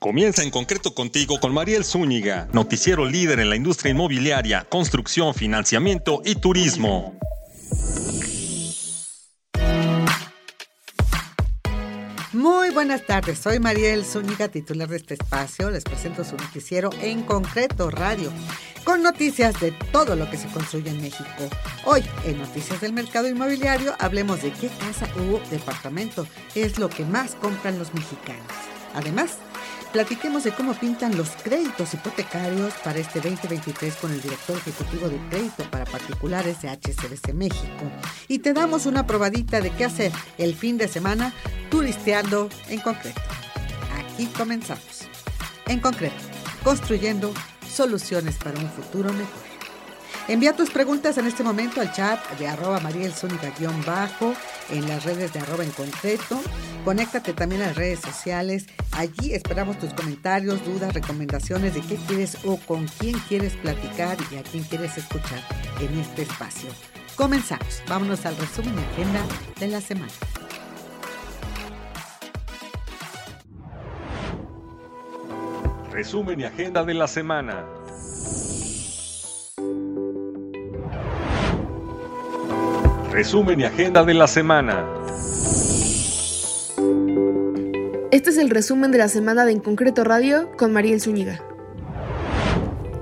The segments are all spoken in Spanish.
Comienza en concreto contigo con Mariel Zúñiga, noticiero líder en la industria inmobiliaria, construcción, financiamiento y turismo. Muy buenas tardes, soy Mariel Zúñiga, titular de este espacio. Les presento su noticiero en concreto radio, con noticias de todo lo que se construye en México. Hoy, en Noticias del Mercado Inmobiliario, hablemos de qué casa o departamento es lo que más compran los mexicanos. Además, Platiquemos de cómo pintan los créditos hipotecarios para este 2023 con el director ejecutivo de crédito para particulares de HCBC México. Y te damos una probadita de qué hacer el fin de semana turisteando en concreto. Aquí comenzamos. En concreto, construyendo soluciones para un futuro mejor. Envía tus preguntas en este momento al chat de arroba marielzúnica-bajo, en las redes de arroba en concreto. Conéctate también a las redes sociales. Allí esperamos tus comentarios, dudas, recomendaciones de qué quieres o con quién quieres platicar y a quién quieres escuchar en este espacio. Comenzamos. Vámonos al resumen de agenda de la semana. Resumen y agenda de la semana. Resumen y agenda de la semana. Este es el resumen de la semana de En Concreto Radio con Mariel Zúñiga.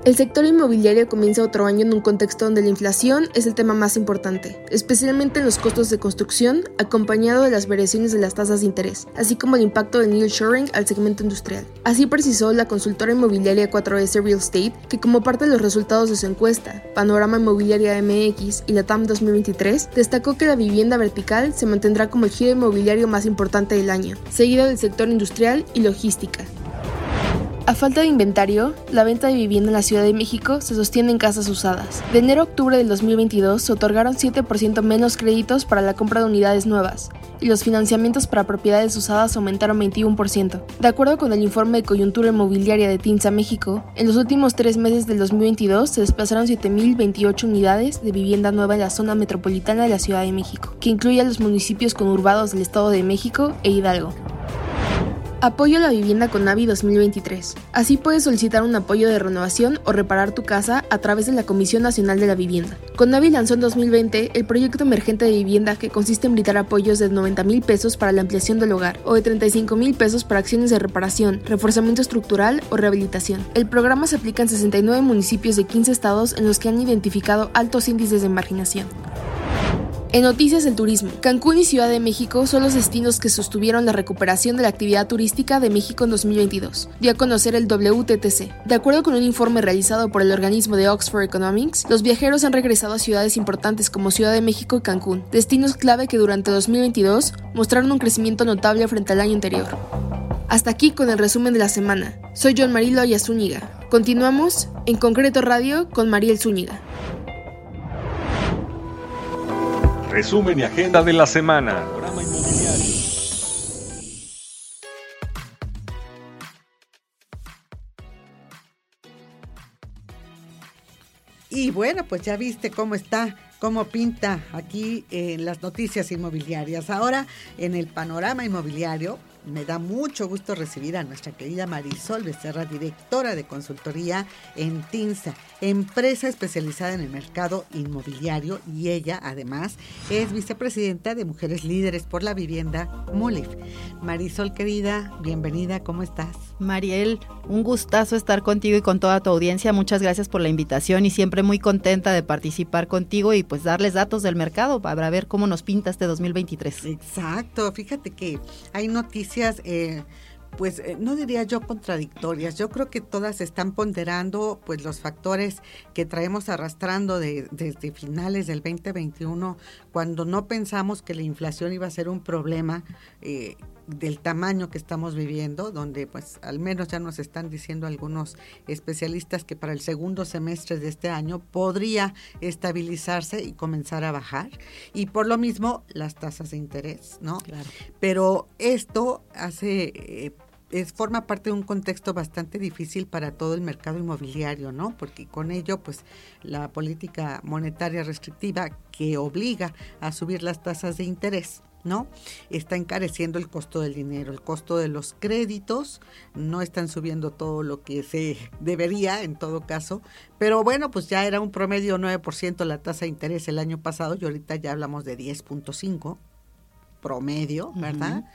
El sector inmobiliario comienza otro año en un contexto donde la inflación es el tema más importante, especialmente en los costos de construcción, acompañado de las variaciones de las tasas de interés, así como el impacto del nearshoring al segmento industrial. Así precisó la consultora inmobiliaria 4S Real Estate que como parte de los resultados de su encuesta, Panorama Inmobiliaria MX y la TAM 2023, destacó que la vivienda vertical se mantendrá como el giro inmobiliario más importante del año, seguido del sector industrial y logística, a falta de inventario, la venta de vivienda en la Ciudad de México se sostiene en casas usadas. De enero a octubre del 2022 se otorgaron 7% menos créditos para la compra de unidades nuevas, y los financiamientos para propiedades usadas aumentaron 21%. De acuerdo con el informe de coyuntura inmobiliaria de TINSA México, en los últimos tres meses del 2022 se desplazaron 7.028 unidades de vivienda nueva en la zona metropolitana de la Ciudad de México, que incluye a los municipios conurbados del Estado de México e Hidalgo. Apoyo a la vivienda con Navi 2023. Así puedes solicitar un apoyo de renovación o reparar tu casa a través de la Comisión Nacional de la Vivienda. Navi lanzó en 2020 el proyecto emergente de vivienda que consiste en brindar apoyos de 90 mil pesos para la ampliación del hogar o de 35 mil pesos para acciones de reparación, reforzamiento estructural o rehabilitación. El programa se aplica en 69 municipios de 15 estados en los que han identificado altos índices de marginación. En noticias del turismo, Cancún y Ciudad de México son los destinos que sostuvieron la recuperación de la actividad turística de México en 2022, dio a conocer el WTTC. De acuerdo con un informe realizado por el organismo de Oxford Economics, los viajeros han regresado a ciudades importantes como Ciudad de México y Cancún, destinos clave que durante 2022 mostraron un crecimiento notable frente al año anterior. Hasta aquí con el resumen de la semana. Soy John Marilo Ayazúñiga. Continuamos en Concreto Radio con Mariel Zúñiga. Resumen y agenda de la semana. Y bueno, pues ya viste cómo está, cómo pinta aquí en las noticias inmobiliarias. Ahora, en el panorama inmobiliario, me da mucho gusto recibir a nuestra querida Marisol Becerra, directora de consultoría en TINSA, empresa especializada en el mercado inmobiliario y ella además es vicepresidenta de Mujeres Líderes por la Vivienda MULIF. Marisol querida, bienvenida, ¿cómo estás? Mariel, un gustazo estar contigo y con toda tu audiencia. Muchas gracias por la invitación y siempre muy contenta de participar contigo y pues darles datos del mercado para ver cómo nos pinta este 2023. Exacto, fíjate que hay noticias eh, pues eh, no diría yo contradictorias, yo creo que todas están ponderando pues los factores que traemos arrastrando desde finales del 2021, cuando no pensamos que la inflación iba a ser un problema eh, del tamaño que estamos viviendo, donde pues al menos ya nos están diciendo algunos especialistas que para el segundo semestre de este año podría estabilizarse y comenzar a bajar. Y por lo mismo las tasas de interés, ¿no? Claro. Pero esto hace... Eh, es, forma parte de un contexto bastante difícil para todo el mercado inmobiliario, ¿no? Porque con ello, pues, la política monetaria restrictiva que obliga a subir las tasas de interés, ¿no? Está encareciendo el costo del dinero, el costo de los créditos, no están subiendo todo lo que se debería en todo caso, pero bueno, pues ya era un promedio 9% la tasa de interés el año pasado y ahorita ya hablamos de 10.5 promedio, ¿verdad?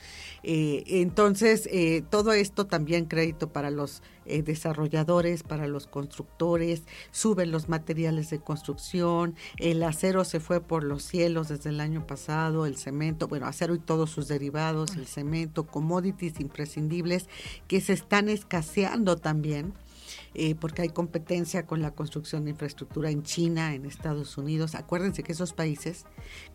Eh, entonces, eh, todo esto también crédito para los eh, desarrolladores, para los constructores, suben los materiales de construcción, el acero se fue por los cielos desde el año pasado, el cemento, bueno, acero y todos sus derivados, el cemento, commodities imprescindibles que se están escaseando también. porque hay competencia con la construcción de infraestructura en China, en Estados Unidos. Acuérdense que esos países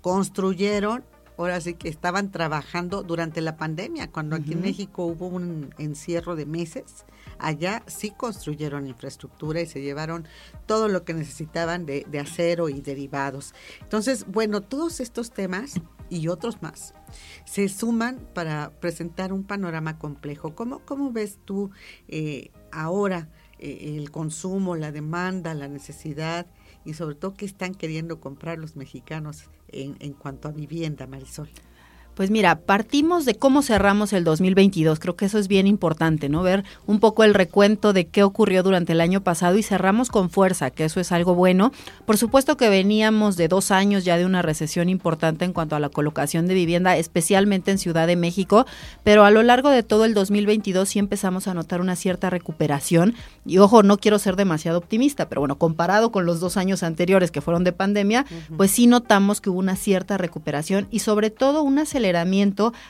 construyeron ahora sí que estaban trabajando durante la pandemia, cuando aquí en México hubo un encierro de meses, allá sí construyeron infraestructura y se llevaron todo lo que necesitaban de, acero y derivados. Entonces, bueno, todos estos temas y otros más se suman para presentar un panorama complejo. ¿Cómo, cómo ves tú eh, ahora eh, el consumo, la demanda, la necesidad y sobre todo qué están queriendo comprar los mexicanos en, en cuanto a vivienda, Marisol. Pues mira, partimos de cómo cerramos el 2022. Creo que eso es bien importante, ¿no? Ver un poco el recuento de qué ocurrió durante el año pasado y cerramos con fuerza, que eso es algo bueno. Por supuesto que veníamos de dos años ya de una recesión importante en cuanto a la colocación de vivienda, especialmente en Ciudad de México, pero a lo largo de todo el 2022 sí empezamos a notar una cierta recuperación. Y ojo, no quiero ser demasiado optimista, pero bueno, comparado con los dos años anteriores que fueron de pandemia, pues sí notamos que hubo una cierta recuperación y sobre todo una aceleración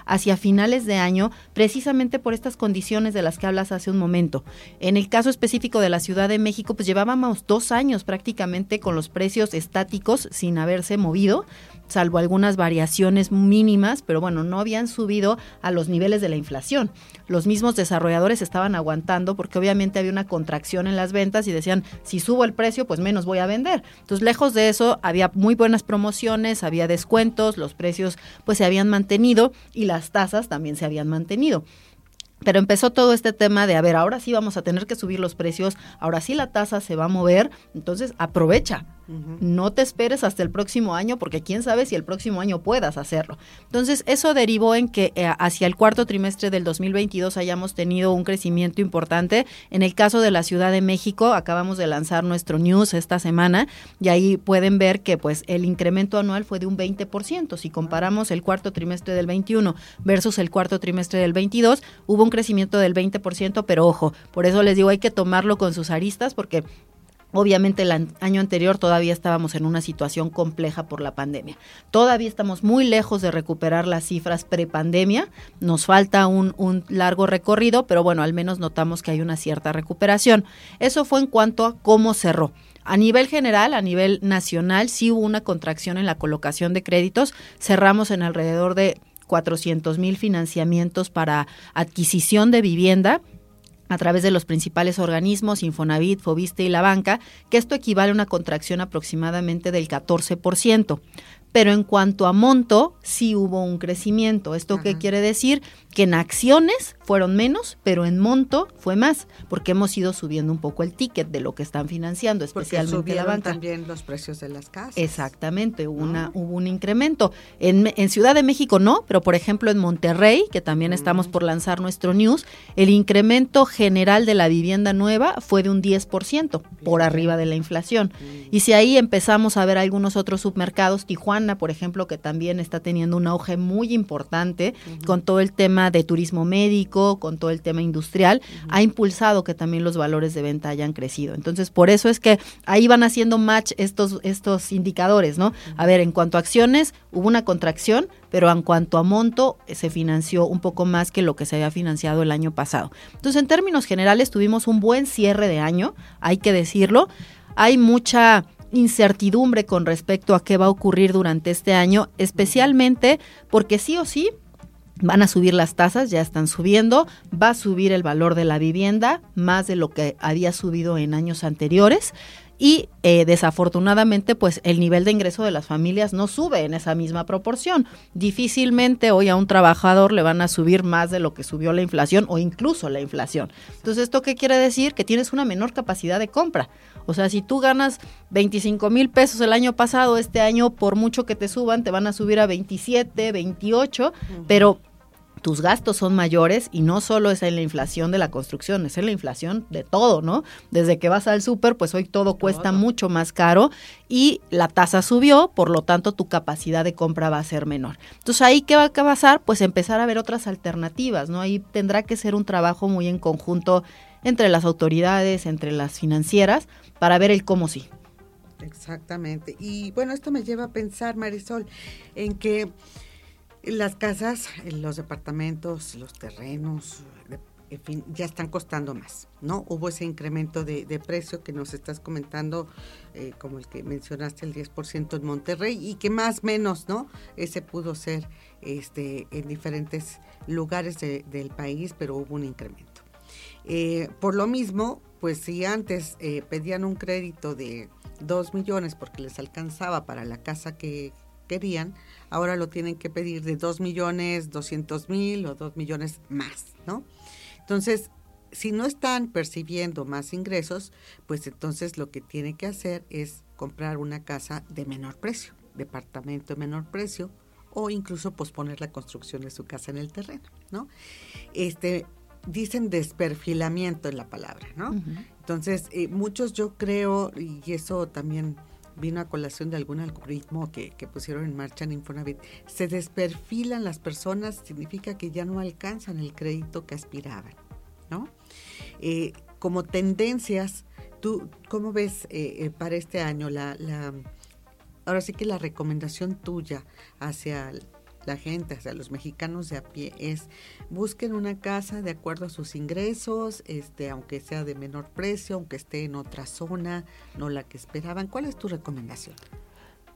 hacia finales de año, precisamente por estas condiciones de las que hablas hace un momento. En el caso específico de la Ciudad de México, pues llevábamos dos años prácticamente con los precios estáticos sin haberse movido salvo algunas variaciones mínimas, pero bueno, no habían subido a los niveles de la inflación. Los mismos desarrolladores estaban aguantando porque obviamente había una contracción en las ventas y decían, si subo el precio, pues menos voy a vender. Entonces, lejos de eso, había muy buenas promociones, había descuentos, los precios pues se habían mantenido y las tasas también se habían mantenido. Pero empezó todo este tema de, a ver, ahora sí vamos a tener que subir los precios, ahora sí la tasa se va a mover, entonces aprovecha, no te esperes hasta el próximo año porque quién sabe si el próximo año puedas hacerlo. Entonces, eso derivó en que eh, hacia el cuarto trimestre del 2022 hayamos tenido un crecimiento importante. En el caso de la Ciudad de México, acabamos de lanzar nuestro news esta semana y ahí pueden ver que pues el incremento anual fue de un 20%. Si comparamos el cuarto trimestre del 21 versus el cuarto trimestre del 22, hubo un crecimiento del 20%, pero ojo, por eso les digo, hay que tomarlo con sus aristas porque Obviamente el año anterior todavía estábamos en una situación compleja por la pandemia. Todavía estamos muy lejos de recuperar las cifras prepandemia. Nos falta un, un, largo recorrido, pero bueno, al menos notamos que hay una cierta recuperación. Eso fue en cuanto a cómo cerró. A nivel general, a nivel nacional, sí hubo una contracción en la colocación de créditos. Cerramos en alrededor de 400 mil financiamientos para adquisición de vivienda a través de los principales organismos, Infonavit, Fobiste y la banca, que esto equivale a una contracción aproximadamente del 14% pero en cuanto a monto, sí hubo un crecimiento. ¿Esto qué quiere decir? Que en acciones fueron menos, pero en monto fue más, porque hemos ido subiendo un poco el ticket de lo que están financiando, especialmente la banca. también los precios de las casas. Exactamente, hubo, una, hubo un incremento. En, en, Ciudad de México no, pero por ejemplo en Monterrey, que también estamos por lanzar nuestro news, el incremento general de la vivienda nueva fue de un 10%, por arriba de la inflación. Y si ahí empezamos a ver algunos otros submercados, Tijuana, por ejemplo, que también está teniendo un auge muy importante con todo el tema de turismo médico, con todo el tema industrial, ha impulsado que también los valores de venta hayan crecido. Entonces, por eso es que ahí van haciendo match estos, estos indicadores, ¿no? A ver, en cuanto a acciones, hubo una contracción, pero en cuanto a monto, se financió un poco más que lo que se había financiado el año pasado. Entonces, en términos generales, tuvimos un buen cierre de año, hay que decirlo. Hay mucha incertidumbre con respecto a qué va a ocurrir durante este año, especialmente porque sí o sí van a subir las tasas, ya están subiendo, va a subir el valor de la vivienda más de lo que había subido en años anteriores y eh, desafortunadamente pues el nivel de ingreso de las familias no sube en esa misma proporción. Difícilmente hoy a un trabajador le van a subir más de lo que subió la inflación o incluso la inflación. Entonces, ¿esto qué quiere decir? Que tienes una menor capacidad de compra. O sea, si tú ganas 25 mil pesos el año pasado, este año por mucho que te suban, te van a subir a 27, 28, pero tus gastos son mayores y no solo es en la inflación de la construcción, es en la inflación de todo, ¿no? Desde que vas al súper, pues hoy todo cuesta mucho más caro y la tasa subió, por lo tanto tu capacidad de compra va a ser menor. Entonces ahí qué va a pasar? Pues empezar a ver otras alternativas, ¿no? Ahí tendrá que ser un trabajo muy en conjunto entre las autoridades, entre las financieras, para ver el cómo sí. Exactamente. Y bueno, esto me lleva a pensar, Marisol, en que las casas, los departamentos, los terrenos, en fin, ya están costando más, ¿no? Hubo ese incremento de, precio que nos estás comentando, eh, como el que mencionaste, el 10% en Monterrey, y que más menos, ¿no? Ese pudo ser este, en diferentes lugares del país, pero hubo un incremento. Eh, por lo mismo, pues si antes eh, pedían un crédito de 2 millones porque les alcanzaba para la casa que querían, ahora lo tienen que pedir de 2 millones 200 mil o 2 millones más, ¿no? Entonces, si no están percibiendo más ingresos, pues entonces lo que tiene que hacer es comprar una casa de menor precio, departamento de menor precio, o incluso posponer la construcción de su casa en el terreno, ¿no? Este, dicen desperfilamiento en la palabra, ¿no? Entonces, eh, muchos yo creo, y eso también vino a colación de algún algoritmo que, pusieron en marcha en Infonavit, se desperfilan las personas, significa que ya no alcanzan el crédito que aspiraban, ¿no? Eh, como tendencias, ¿tú cómo ves eh, eh, para este año la, ahora sí que la recomendación tuya hacia la gente, o sea, los mexicanos de a pie, es busquen una casa de acuerdo a sus ingresos, este, aunque sea de menor precio, aunque esté en otra zona, no la que esperaban. ¿Cuál es tu recomendación?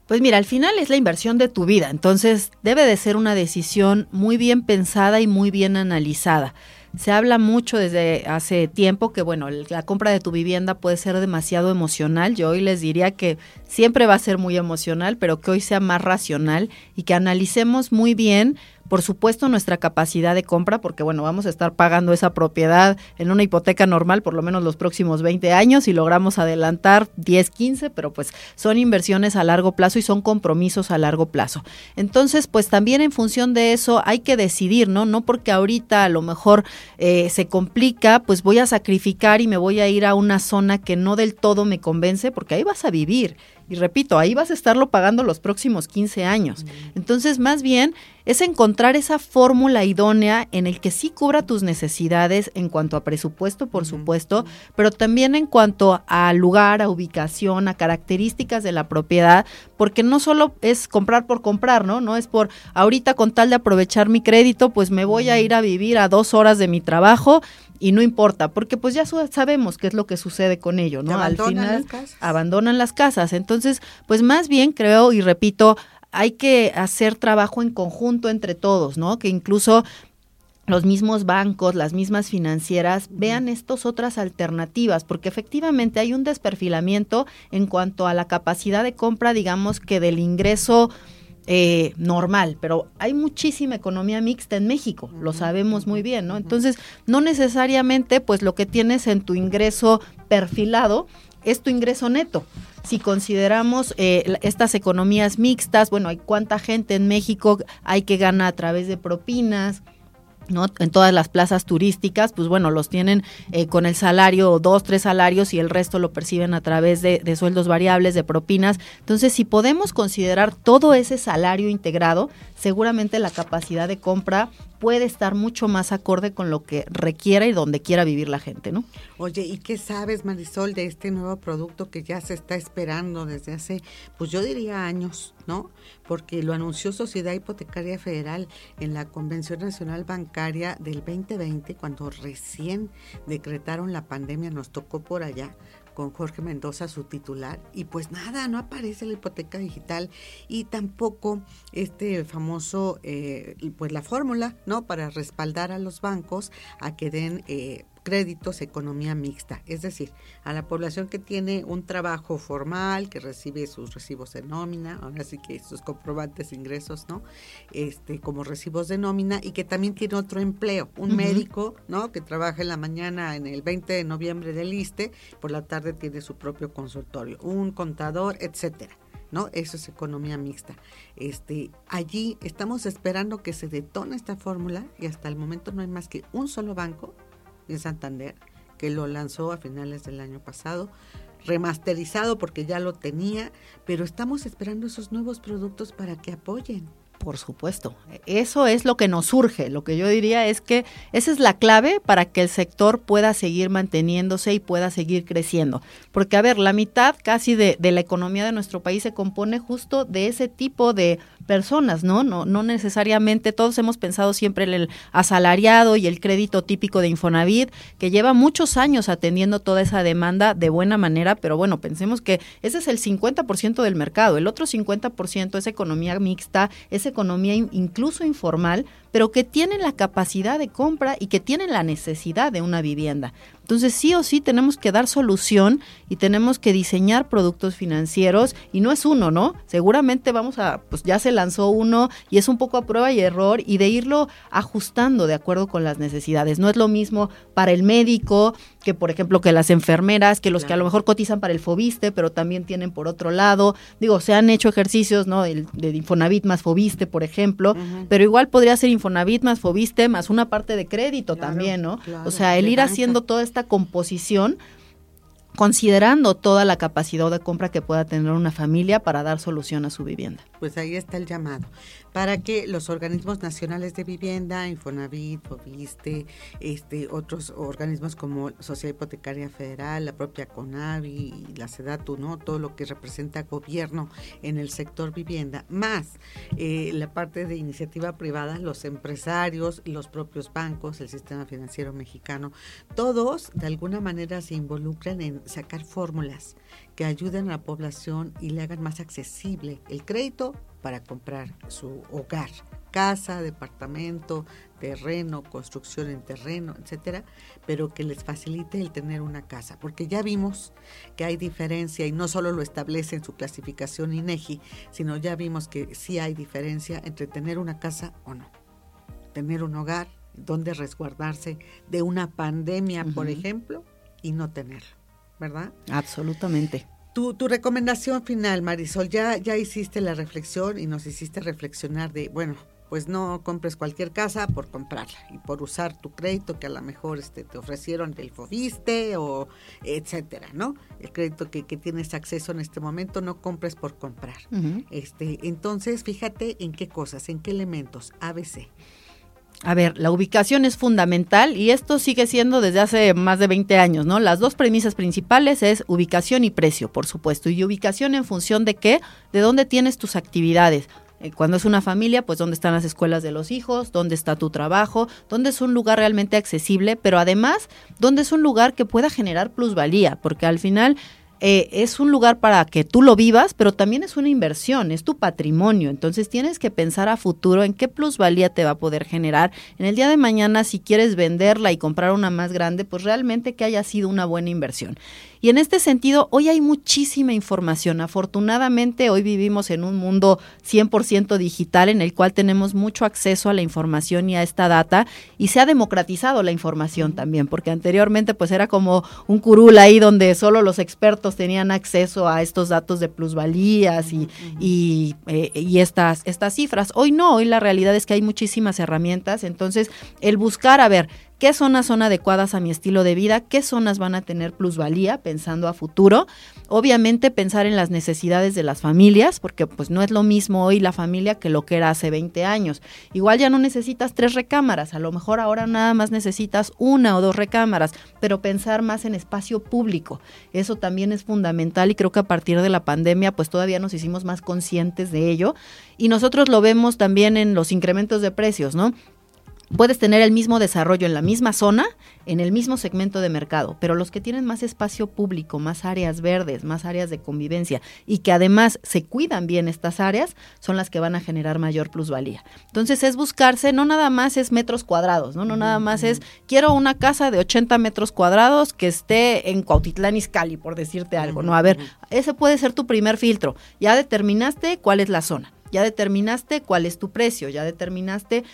Pues mira, al final es la inversión de tu vida, entonces debe de ser una decisión muy bien pensada y muy bien analizada. Se habla mucho desde hace tiempo que, bueno, la compra de tu vivienda puede ser demasiado emocional. Yo hoy les diría que siempre va a ser muy emocional, pero que hoy sea más racional y que analicemos muy bien por supuesto nuestra capacidad de compra, porque bueno, vamos a estar pagando esa propiedad en una hipoteca normal por lo menos los próximos 20 años y logramos adelantar 10, 15, pero pues son inversiones a largo plazo y son compromisos a largo plazo. Entonces, pues también en función de eso hay que decidir, ¿no? No porque ahorita a lo mejor eh, se complica, pues voy a sacrificar y me voy a ir a una zona que no del todo me convence, porque ahí vas a vivir y repito, ahí vas a estarlo pagando los próximos 15 años. Entonces, más bien es encontrar esa fórmula idónea en el que sí cubra tus necesidades en cuanto a presupuesto, por supuesto, pero también en cuanto a lugar, a ubicación, a características de la propiedad, porque no solo es comprar por comprar, ¿no? No es por ahorita con tal de aprovechar mi crédito, pues me voy a ir a vivir a dos horas de mi trabajo y no importa, porque pues ya sabemos qué es lo que sucede con ello, ¿no? Al final abandonan las casas. Entonces, pues más bien creo y repito, hay que hacer trabajo en conjunto entre todos, ¿no? Que incluso los mismos bancos, las mismas financieras vean estas otras alternativas, porque efectivamente hay un desperfilamiento en cuanto a la capacidad de compra, digamos que del ingreso eh, normal, pero hay muchísima economía mixta en México, lo sabemos muy bien, ¿no? Entonces, no necesariamente, pues lo que tienes en tu ingreso perfilado es tu ingreso neto. Si consideramos eh, estas economías mixtas, bueno, hay cuánta gente en México hay que gana a través de propinas, ¿no? En todas las plazas turísticas, pues bueno, los tienen eh, con el salario, dos, tres salarios y el resto lo perciben a través de, de, sueldos variables, de propinas. Entonces, si podemos considerar todo ese salario integrado, seguramente la capacidad de compra puede estar mucho más acorde con lo que requiera y donde quiera vivir la gente, ¿no? Oye, ¿y qué sabes, Marisol, de este nuevo producto que ya se está esperando desde hace, pues yo diría años, ¿no? Porque lo anunció Sociedad Hipotecaria Federal en la Convención Nacional Bancaria del 2020, cuando recién decretaron la pandemia, nos tocó por allá con Jorge Mendoza, su titular, y pues nada, no aparece la hipoteca digital y tampoco este famoso, eh, pues la fórmula, ¿no? Para respaldar a los bancos a que den... Eh, créditos economía mixta, es decir, a la población que tiene un trabajo formal, que recibe sus recibos de nómina, ahora sí que sus comprobantes de ingresos, ¿no? Este, como recibos de nómina y que también tiene otro empleo, un médico, ¿no? Que trabaja en la mañana en el 20 de noviembre del ISTE, por la tarde tiene su propio consultorio, un contador, etcétera. ¿no? Eso es economía mixta. Este, allí estamos esperando que se detone esta fórmula y hasta el momento no hay más que un solo banco en Santander que lo lanzó a finales del año pasado, remasterizado porque ya lo tenía, pero estamos esperando esos nuevos productos para que apoyen. Por supuesto, eso es lo que nos surge. Lo que yo diría es que esa es la clave para que el sector pueda seguir manteniéndose y pueda seguir creciendo. Porque, a ver, la mitad casi de, de la economía de nuestro país se compone justo de ese tipo de personas, ¿no? No, no necesariamente, todos hemos pensado siempre en el asalariado y el crédito típico de Infonavit, que lleva muchos años atendiendo toda esa demanda de buena manera, pero bueno, pensemos que ese es el 50% del mercado, el otro 50% es economía mixta, es economía incluso informal, pero que tienen la capacidad de compra y que tienen la necesidad de una vivienda. Entonces sí o sí tenemos que dar solución y tenemos que diseñar productos financieros y no es uno, ¿no? Seguramente vamos a, pues ya se lanzó uno y es un poco a prueba y error y de irlo ajustando de acuerdo con las necesidades. No es lo mismo para el médico que por ejemplo que las enfermeras, que los que a lo mejor cotizan para el Fobiste, pero también tienen por otro lado, digo, se han hecho ejercicios, ¿no? De, de Infonavit más Fobiste, por ejemplo, pero igual podría ser Infonavit más Fobiste más una parte de crédito también, ¿no? o sea, el ir haciendo toda esta composición considerando toda la capacidad de compra que pueda tener una familia para dar solución a su vivienda. Pues ahí está el llamado para que los organismos nacionales de vivienda, Infonavit, Fobiste, este, otros organismos como Sociedad Hipotecaria Federal, la propia CONAVI, la SEDATU, ¿no? todo lo que representa gobierno en el sector vivienda, más eh, la parte de iniciativa privada, los empresarios, los propios bancos, el sistema financiero mexicano, todos de alguna manera se involucran en sacar fórmulas que ayuden a la población y le hagan más accesible el crédito para comprar su hogar, casa, departamento, terreno, construcción en terreno, etcétera, pero que les facilite el tener una casa, porque ya vimos que hay diferencia y no solo lo establece en su clasificación INEGI, sino ya vimos que sí hay diferencia entre tener una casa o no. Tener un hogar donde resguardarse de una pandemia, por ejemplo, y no tenerlo, ¿verdad? Absolutamente. Tu, tu, recomendación final, Marisol, ya, ya hiciste la reflexión y nos hiciste reflexionar de, bueno, pues no compres cualquier casa por comprarla y por usar tu crédito que a lo mejor este, te ofrecieron del Fobiste o etcétera, ¿no? El crédito que, que, tienes acceso en este momento no compres por comprar. este, entonces, fíjate en qué cosas, en qué elementos, ABC. A ver, la ubicación es fundamental y esto sigue siendo desde hace más de 20 años, ¿no? Las dos premisas principales es ubicación y precio, por supuesto. Y ubicación en función de qué, de dónde tienes tus actividades. Eh, cuando es una familia, pues dónde están las escuelas de los hijos, dónde está tu trabajo, dónde es un lugar realmente accesible, pero además, dónde es un lugar que pueda generar plusvalía, porque al final eh, es un lugar para que tú lo vivas, pero también es una inversión, es tu patrimonio. Entonces tienes que pensar a futuro en qué plusvalía te va a poder generar. En el día de mañana, si quieres venderla y comprar una más grande, pues realmente que haya sido una buena inversión. Y en este sentido, hoy hay muchísima información. Afortunadamente, hoy vivimos en un mundo 100% digital en el cual tenemos mucho acceso a la información y a esta data y se ha democratizado la información también, porque anteriormente pues era como un curul ahí donde solo los expertos tenían acceso a estos datos de plusvalías y, y, eh, y estas, estas cifras. Hoy no, hoy la realidad es que hay muchísimas herramientas, entonces el buscar, a ver, qué zonas son adecuadas a mi estilo de vida, qué zonas van a tener plusvalía pensando a futuro. Obviamente pensar en las necesidades de las familias, porque pues no es lo mismo hoy la familia que lo que era hace 20 años. Igual ya no necesitas tres recámaras, a lo mejor ahora nada más necesitas una o dos recámaras, pero pensar más en espacio público. Eso también es fundamental y creo que a partir de la pandemia pues todavía nos hicimos más conscientes de ello y nosotros lo vemos también en los incrementos de precios, ¿no? Puedes tener el mismo desarrollo en la misma zona, en el mismo segmento de mercado, pero los que tienen más espacio público, más áreas verdes, más áreas de convivencia y que además se cuidan bien estas áreas, son las que van a generar mayor plusvalía. Entonces es buscarse, no nada más es metros cuadrados, no, no nada más es quiero una casa de 80 metros cuadrados que esté en Cuautitlán Izcalli, por decirte algo, no, a ver, ese puede ser tu primer filtro. Ya determinaste cuál es la zona, ya determinaste cuál es tu precio, ya determinaste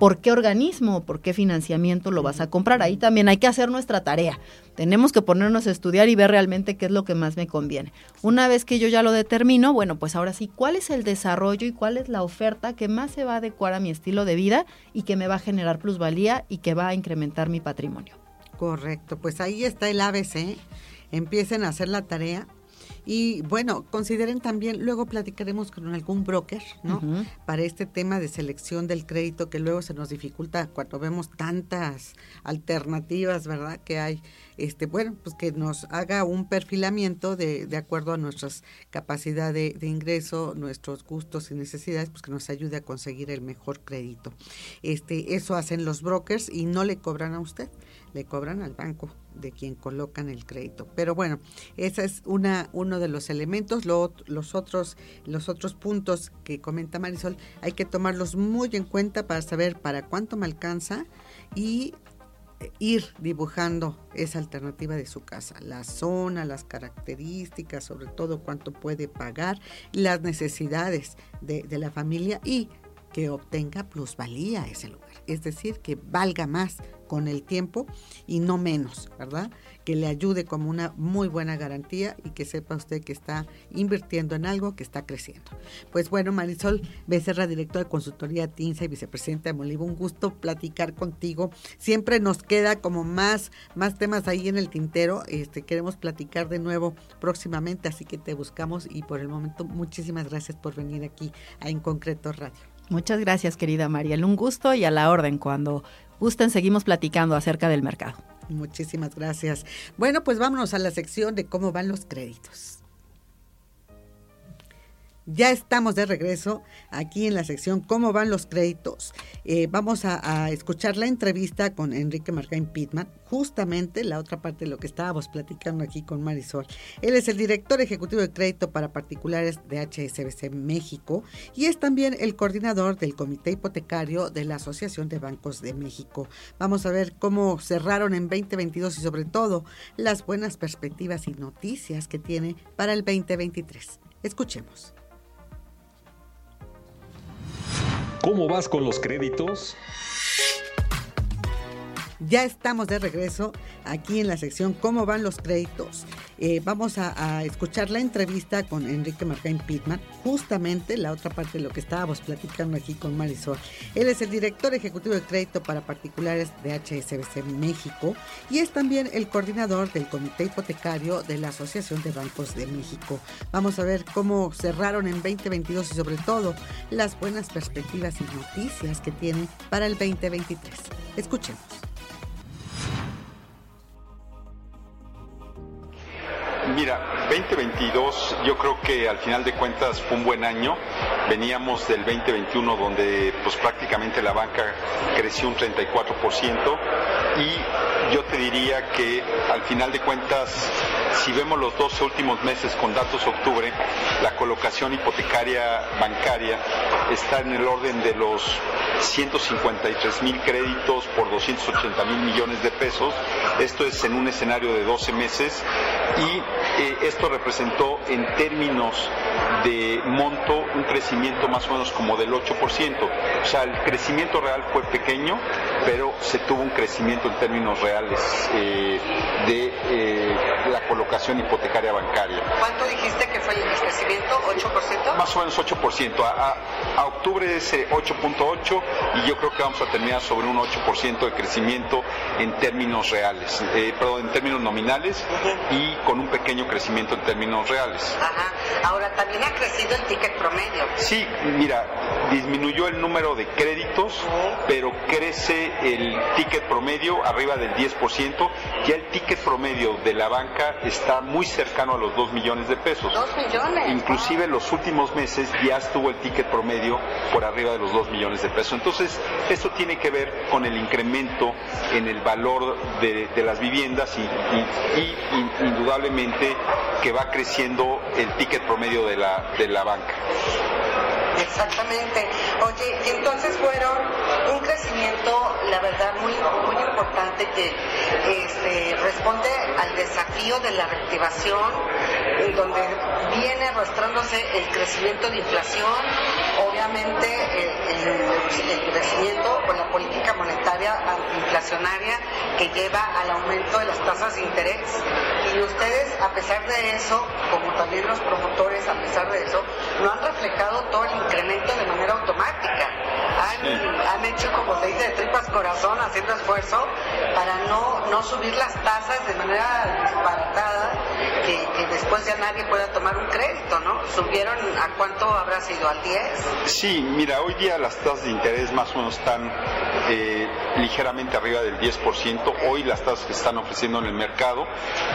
por qué organismo, por qué financiamiento lo vas a comprar. Ahí también hay que hacer nuestra tarea. Tenemos que ponernos a estudiar y ver realmente qué es lo que más me conviene. Una vez que yo ya lo determino, bueno, pues ahora sí, ¿cuál es el desarrollo y cuál es la oferta que más se va a adecuar a mi estilo de vida y que me va a generar plusvalía y que va a incrementar mi patrimonio? Correcto, pues ahí está el ABC. Empiecen a hacer la tarea y bueno, consideren también, luego platicaremos con algún broker, ¿no? Para este tema de selección del crédito que luego se nos dificulta cuando vemos tantas alternativas, ¿verdad? Que hay, este, bueno, pues que nos haga un perfilamiento de, de acuerdo a nuestras capacidad de, de, ingreso, nuestros gustos y necesidades, pues que nos ayude a conseguir el mejor crédito. Este, eso hacen los brokers y no le cobran a usted, le cobran al banco de quien colocan el crédito. Pero bueno, ese es una, uno de los elementos. los, otros, los otros puntos que comenta Marisol hay que tomarlos muy en cuenta para saber para cuánto me alcanza y ir dibujando esa alternativa de su casa, la zona, las características, sobre todo cuánto puede pagar, las necesidades de, de la familia y que obtenga plusvalía ese lugar, es decir, que valga más con el tiempo y no menos, ¿verdad? Que le ayude como una muy buena garantía y que sepa usted que está invirtiendo en algo que está creciendo. Pues bueno, Marisol Becerra, directora de consultoría TINSA y vicepresidenta de Molivo, un gusto platicar contigo. Siempre nos queda como más, más temas ahí en el tintero. Este, queremos platicar de nuevo próximamente, así que te buscamos y por el momento muchísimas gracias por venir aquí a En Concreto Radio. Muchas gracias, querida Mariel. Un gusto y a la orden cuando gusten, seguimos platicando acerca del mercado. Muchísimas gracias. Bueno, pues vámonos a la sección de cómo van los créditos. Ya estamos de regreso aquí en la sección ¿Cómo van los créditos? Eh, vamos a, escuchar la entrevista con Enrique Margain Pitman, justamente la otra parte de lo que estábamos platicando aquí con Marisol. Él es el director ejecutivo de crédito para particulares de HSBC México y es también el coordinador del Comité Hipotecario de la Asociación de Bancos de México. Vamos a ver cómo cerraron en 2022 y sobre todo las buenas perspectivas y noticias que tiene para el 2023. Escuchemos. ¿Cómo vas con los créditos? Ya estamos de regreso aquí en la sección ¿Cómo van los créditos? Eh, vamos a, escuchar la entrevista con Enrique Margain Pitman, justamente la otra parte de lo que estábamos platicando aquí con Marisol. Él es el director ejecutivo de crédito para particulares de HSBC México y es también el coordinador del Comité Hipotecario de la Asociación de Bancos de México. Vamos a ver cómo cerraron en 2022 y sobre todo las buenas perspectivas y noticias que tiene para el 2023. Escuchemos. Mira, 2022 yo creo que al final de cuentas fue un buen año. Veníamos del 2021 donde pues prácticamente la banca creció un 34% y yo te diría que al final de cuentas si vemos los dos últimos meses con datos octubre, la colocación hipotecaria bancaria está en el orden de los 153 mil créditos por 280 mil millones de pesos. Esto es en un escenario de 12 meses y eh, esto representó en términos de monto un crecimiento más o menos como del 8%. O sea, el crecimiento real fue pequeño, pero se tuvo un crecimiento en términos reales eh, de eh, la colocación hipotecaria bancaria. ¿Cuánto dijiste que fue el crecimiento? ¿8%? Más o menos 8%. A, a octubre es 8.8 y yo creo que vamos a terminar sobre un 8% de crecimiento en términos reales, perdón, en términos nominales y con un pequeño crecimiento en términos reales. Ajá. Ahora, también ha crecido el ticket promedio. Sí, mira, disminuyó el número de créditos, pero crece el ticket promedio arriba del 10%. Ya el ticket promedio de la banca está muy cercano a los 2 millones de pesos. Dos millones. Inclusive en los últimos meses ya estuvo el ticket promedio por arriba de los 2 millones de pesos. Entonces, eso tiene que ver con el incremento en el valor de, de las viviendas y, y- y in- indudablemente que va creciendo el ticket promedio de la, de la banca. Exactamente. Oye, y entonces fueron un crecimiento, la verdad, muy, muy importante que este, responde al desafío de la reactivación, en donde el crecimiento de inflación, obviamente el crecimiento con la política monetaria antiinflacionaria que lleva al aumento de las tasas de interés. Y ustedes, a pesar de eso, como también los promotores, a pesar de eso, no han reflejado todo el incremento de manera automática. Han, han hecho, como se dice, de tripas corazón, haciendo esfuerzo para no, no subir las tasas de manera disparatada, que, que después ya nadie pueda tomar un crédito, ¿no? ¿Subieron a cuánto habrá sido? ¿Al 10? Sí, mira, hoy día las tasas de interés más o menos están eh, ligeramente arriba del 10%, hoy las tasas que están ofreciendo en el mercado,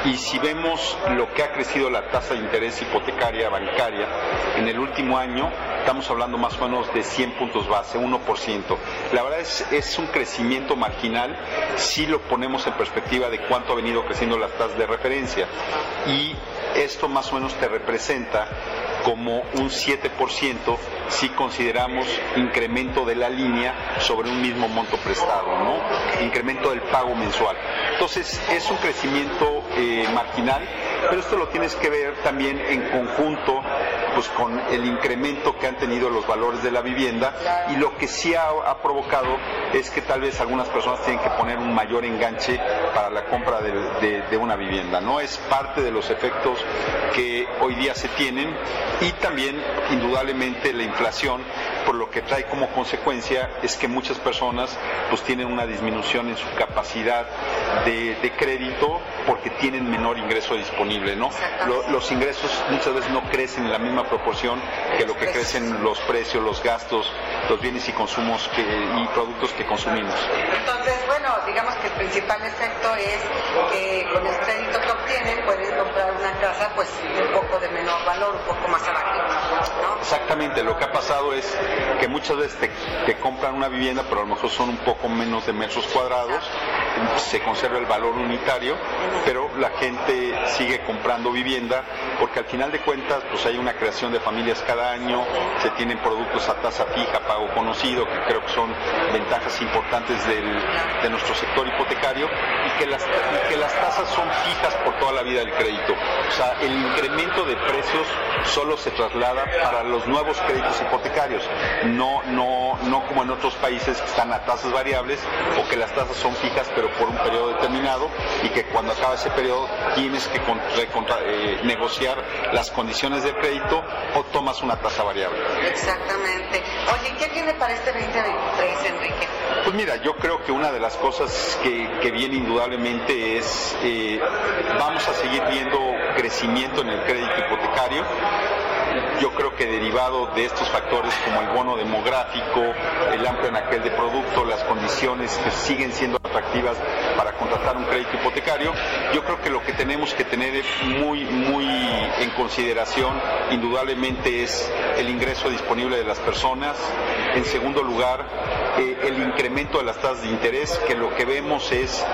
y si vemos lo que ha crecido la tasa de interés hipotecaria bancaria en el último año, estamos hablando más o menos de 100 puntos base, 1%. La verdad es, es un crecimiento marginal si lo ponemos en perspectiva de cuánto ha venido creciendo las tasas de referencia, y esto más o menos te representa como un 7% si consideramos incremento de la línea sobre un mismo monto prestado, ¿no? Incremento del pago mensual. Entonces, es un crecimiento eh, marginal, pero esto lo tienes que ver también en conjunto pues con el incremento que han tenido los valores de la vivienda y lo que sí ha, provocado es que tal vez algunas personas tienen que poner un mayor enganche para la compra de- de una vivienda, ¿no? Es parte de los efectos que hoy día se tienen y también indudablemente la inflación por lo que trae como consecuencia es que muchas personas pues tienen una disminución en su capacidad de, de crédito porque tienen menor ingreso disponible, ¿no? Lo- los ingresos muchas veces no crecen en la misma proporción que lo que crecen los precios, los gastos, los bienes y consumos que, y productos que consumimos. Entonces, bueno, digamos que el principal efecto es que con el crédito que obtienen pueden comprar una casa pues un poco de menor valor, un poco más abajo, ¿no? Exactamente, lo que ha pasado es que muchas veces te, compran una vivienda, pero a lo mejor son un poco menos de metros cuadrados, se conserva el valor unitario, pero la gente sigue comprando vivienda porque al final de cuentas pues hay una creación de familias cada año, se tienen productos a tasa fija, pago conocido, que creo que son ventajas importantes del- de nuestro sector hipotecario y que, las, que las tasas son fijas por toda la vida del crédito. O sea, el incremento de precios solo se traslada para los nuevos créditos hipotecarios, no, no, no como en otros países que están a tasas variables o que las tasas son fijas pero por un periodo determinado y que cuando acaba ese periodo tienes que con- recontra- eh, negociar las condiciones del crédito o tomas una tasa variable. Exactamente. Oye, ¿qué tiene para este 2023, Enrique? Pues mira, yo creo que una de las cosas que, que viene indudablemente es, eh, vamos a seguir viendo crecimiento en el crédito hipotecario. Yo creo que derivado de estos factores como el bono demográfico, el amplio anaquel de producto, las condiciones que siguen siendo atractivas para contratar un crédito hipotecario, yo creo que lo que tenemos que tener muy, muy en consideración indudablemente es el ingreso disponible de las personas. En segundo lugar, eh, el incremento de las tasas de interés, que lo que vemos es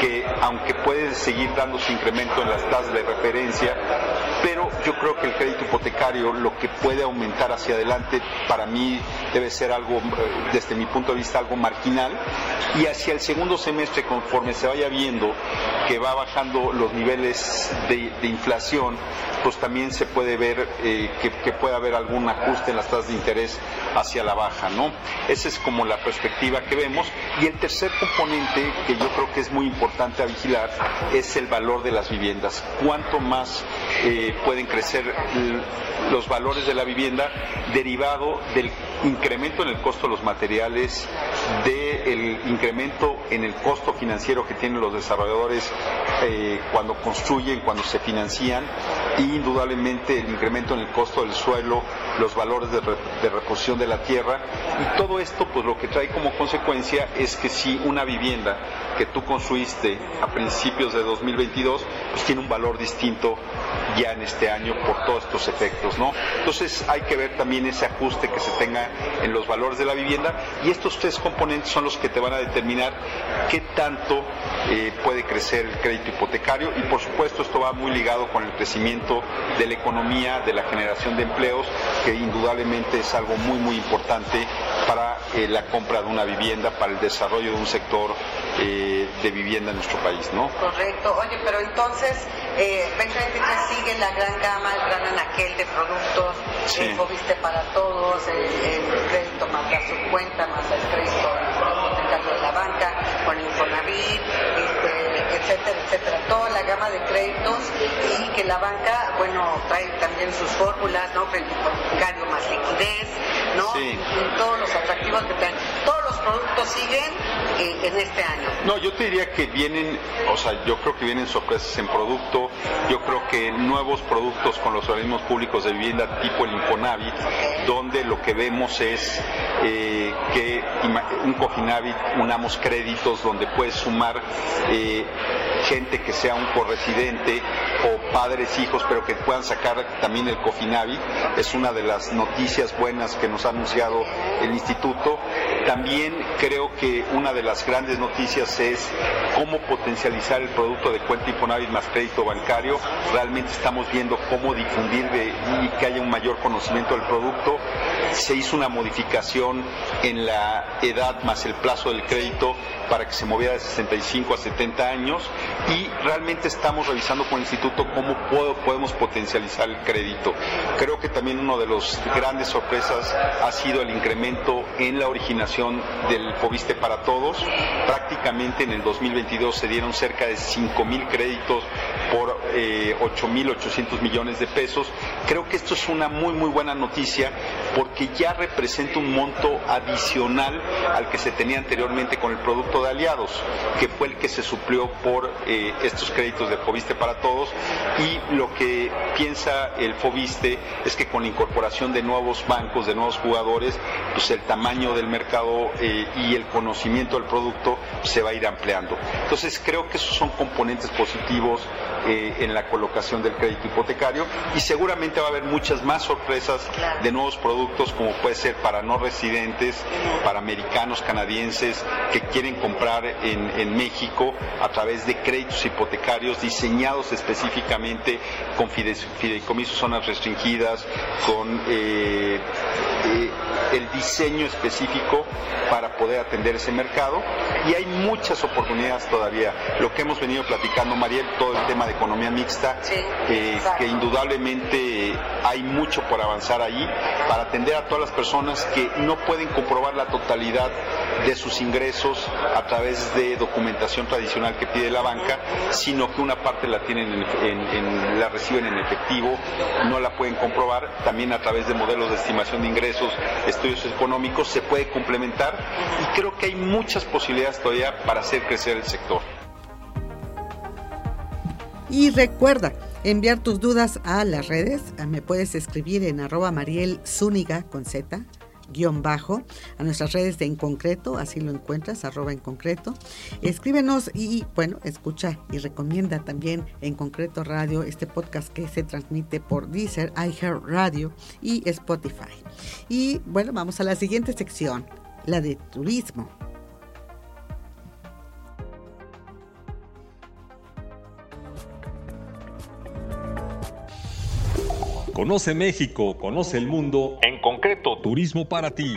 que aunque puede seguir dándose incremento en las tasas de referencia, pero yo creo que el crédito hipotecario lo que puede aumentar hacia adelante para mí debe ser algo, eh, desde mi punto de vista, algo marginal. Y hacia el segundo semestre conforme se vaya viendo que va bajando los niveles de, de inflación, pues también se puede ver eh, que, que puede haber algún ajuste en las tasas de interés hacia la baja, ¿no? Esa es como la perspectiva que vemos. Y el tercer componente que yo creo que es muy importante a vigilar es el valor de las viviendas. ¿Cuánto más eh, pueden crecer los valores de la vivienda derivado del incremento en el costo de los materiales, del incremento en el costo financiero que tienen los desarrolladores eh, cuando construyen, cuando se financian y indudablemente el incremento en el costo del suelo, los valores de, reposición de la tierra y todo esto pues lo que trae como consecuencia es que si una vivienda que tú construiste a principios de 2022 pues tiene un valor distinto ya en este año por todos estos efectos, ¿no? Entonces hay que ver también ese ajuste que se tenga en los valores de la vivienda y estos tres componentes son los que te van a determinar qué tanto eh, puede crecer el crédito hipotecario y por supuesto esto va muy ligado con el crecimiento de la economía, de la generación de empleos, que indudablemente es algo muy muy importante para eh, la compra de una vivienda, para el desarrollo de un sector eh, de vivienda en nuestro país, ¿no? Correcto. Oye, pero entonces, eh, 2023 sigue la gran gama, el gran anaquel de productos, sí. viste para todos, el, crédito más la subcuenta, más el crédito hipotecario de la banca, con el Infonavit, etcétera, etcétera. Toda la gama de créditos y que la banca, bueno, trae también sus fórmulas, ¿no? Crédito más liquidez, ¿no? Sí. Y todos los atractivos que traen. Los productos siguen eh, en este año. No, yo te diría que vienen, o sea, yo creo que vienen sorpresas en producto, yo creo que nuevos productos con los organismos públicos de vivienda tipo el Infonavit, donde lo que vemos es eh, que un Cofinavit unamos créditos donde puedes sumar eh, gente que sea un corresidente o padres, hijos, pero que puedan sacar también el Cofinavit. Es una de las noticias buenas que nos ha anunciado el instituto. También creo que una de las grandes noticias es cómo potencializar el producto de cuenta Infonavit más crédito bancario. Realmente estamos viendo cómo difundir y que haya un mayor conocimiento del producto. Se hizo una modificación en la edad más el plazo del crédito para que se moviera de 65 a 70 años y realmente estamos revisando con el instituto cómo podemos potencializar el crédito. Creo que también una de las grandes sorpresas ha sido el incremento en la originación del Fobiste para Todos. Prácticamente en el 2022 se dieron cerca de 5 mil créditos por eh, 8.800 millones de pesos. Creo que esto es una muy, muy buena noticia porque ya representa un monto adicional al que se tenía anteriormente con el producto de aliados, que fue el que se suplió por eh, estos créditos de Fobiste para todos. Y lo que piensa el Fobiste es que con la incorporación de nuevos bancos, de nuevos jugadores, pues el tamaño del mercado eh, y el conocimiento del producto se va a ir ampliando. Entonces creo que esos son componentes positivos eh, en la colocación del crédito hipotecario y seguramente va a haber muchas más sorpresas de nuevos productos como puede ser para no residentes, para americanos, canadienses que quieren comprar en, México a través de créditos hipotecarios diseñados específicamente con fideicomisos zonas restringidas, con eh, eh, el diseño específico para poder atender ese mercado. Y hay muchas oportunidades todavía. Lo que hemos venido platicando, Mariel, todo el tema de economía mixta, eh, que indudablemente hay mucho por avanzar ahí para atender a todas las personas que no pueden comprobar la totalidad de sus ingresos a través de documentación tradicional que pide la banca, sino que una parte la tienen en, la reciben en efectivo, no la pueden comprobar, también a través de modelos de estimación de ingresos, estudios económicos se puede complementar y creo que hay muchas posibilidades todavía para hacer crecer el sector. Y recuerda, enviar tus dudas a las redes. Me puedes escribir en arroba Mariel Zúñiga con Z, guion bajo, a nuestras redes de En Concreto, así lo encuentras, arroba En Concreto. Escríbenos y, bueno, escucha y recomienda también En Concreto Radio, este podcast que se transmite por Deezer, iHeart Radio y Spotify. Y bueno, vamos a la siguiente sección, la de turismo. Conoce México, conoce el mundo, en concreto Turismo para ti.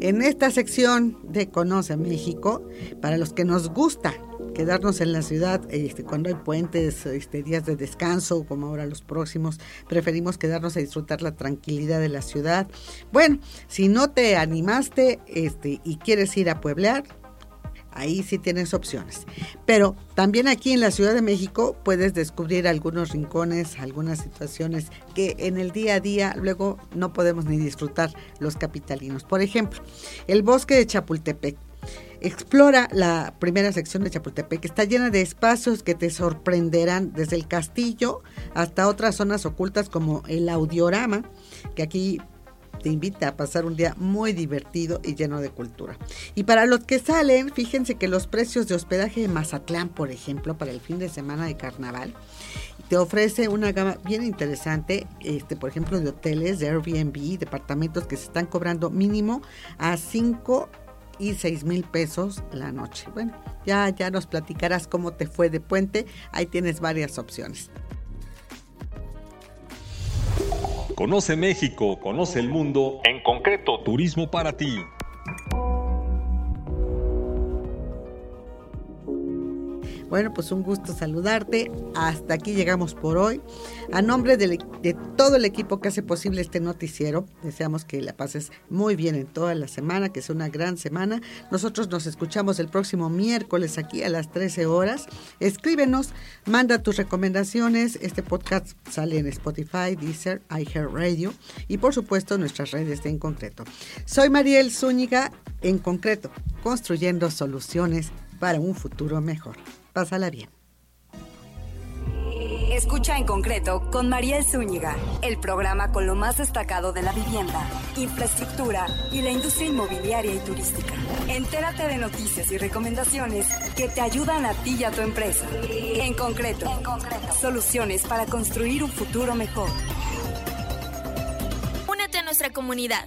En esta sección de Conoce México, para los que nos gusta quedarnos en la ciudad este, cuando hay puentes, este, días de descanso, como ahora los próximos, preferimos quedarnos a disfrutar la tranquilidad de la ciudad. Bueno, si no te animaste este, y quieres ir a pueblear, ahí sí tienes opciones. Pero también aquí en la Ciudad de México puedes descubrir algunos rincones, algunas situaciones que en el día a día luego no podemos ni disfrutar los capitalinos. Por ejemplo, el bosque de Chapultepec. Explora la primera sección de Chapultepec, que está llena de espacios que te sorprenderán, desde el castillo hasta otras zonas ocultas como el audiorama, que aquí te invita a pasar un día muy divertido y lleno de cultura. Y para los que salen, fíjense que los precios de hospedaje de Mazatlán, por ejemplo, para el fin de semana de carnaval, te ofrece una gama bien interesante, este, por ejemplo, de hoteles, de Airbnb, departamentos que se están cobrando mínimo a 5 y 6 mil pesos la noche. Bueno, ya, ya nos platicarás cómo te fue de puente. Ahí tienes varias opciones. Conoce México, conoce el mundo, en concreto, turismo para ti. Bueno, pues un gusto saludarte. Hasta aquí llegamos por hoy. A nombre de, de, todo el equipo que hace posible este noticiero, deseamos que la pases muy bien en toda la semana, que sea una gran semana. Nosotros nos escuchamos el próximo miércoles aquí a las 13 horas. Escríbenos, manda tus recomendaciones. Este podcast sale en Spotify, Deezer, iHeartRadio y por supuesto nuestras redes de En Concreto. Soy Mariel Zúñiga, En Concreto, construyendo soluciones para un futuro mejor. Pásala bien. Escucha en concreto con Mariel Zúñiga, el programa con lo más destacado de la vivienda, infraestructura y la industria inmobiliaria y turística. Entérate de noticias y recomendaciones que te ayudan a ti y a tu empresa. En concreto, en concreto. soluciones para construir un futuro mejor. Únete a nuestra comunidad.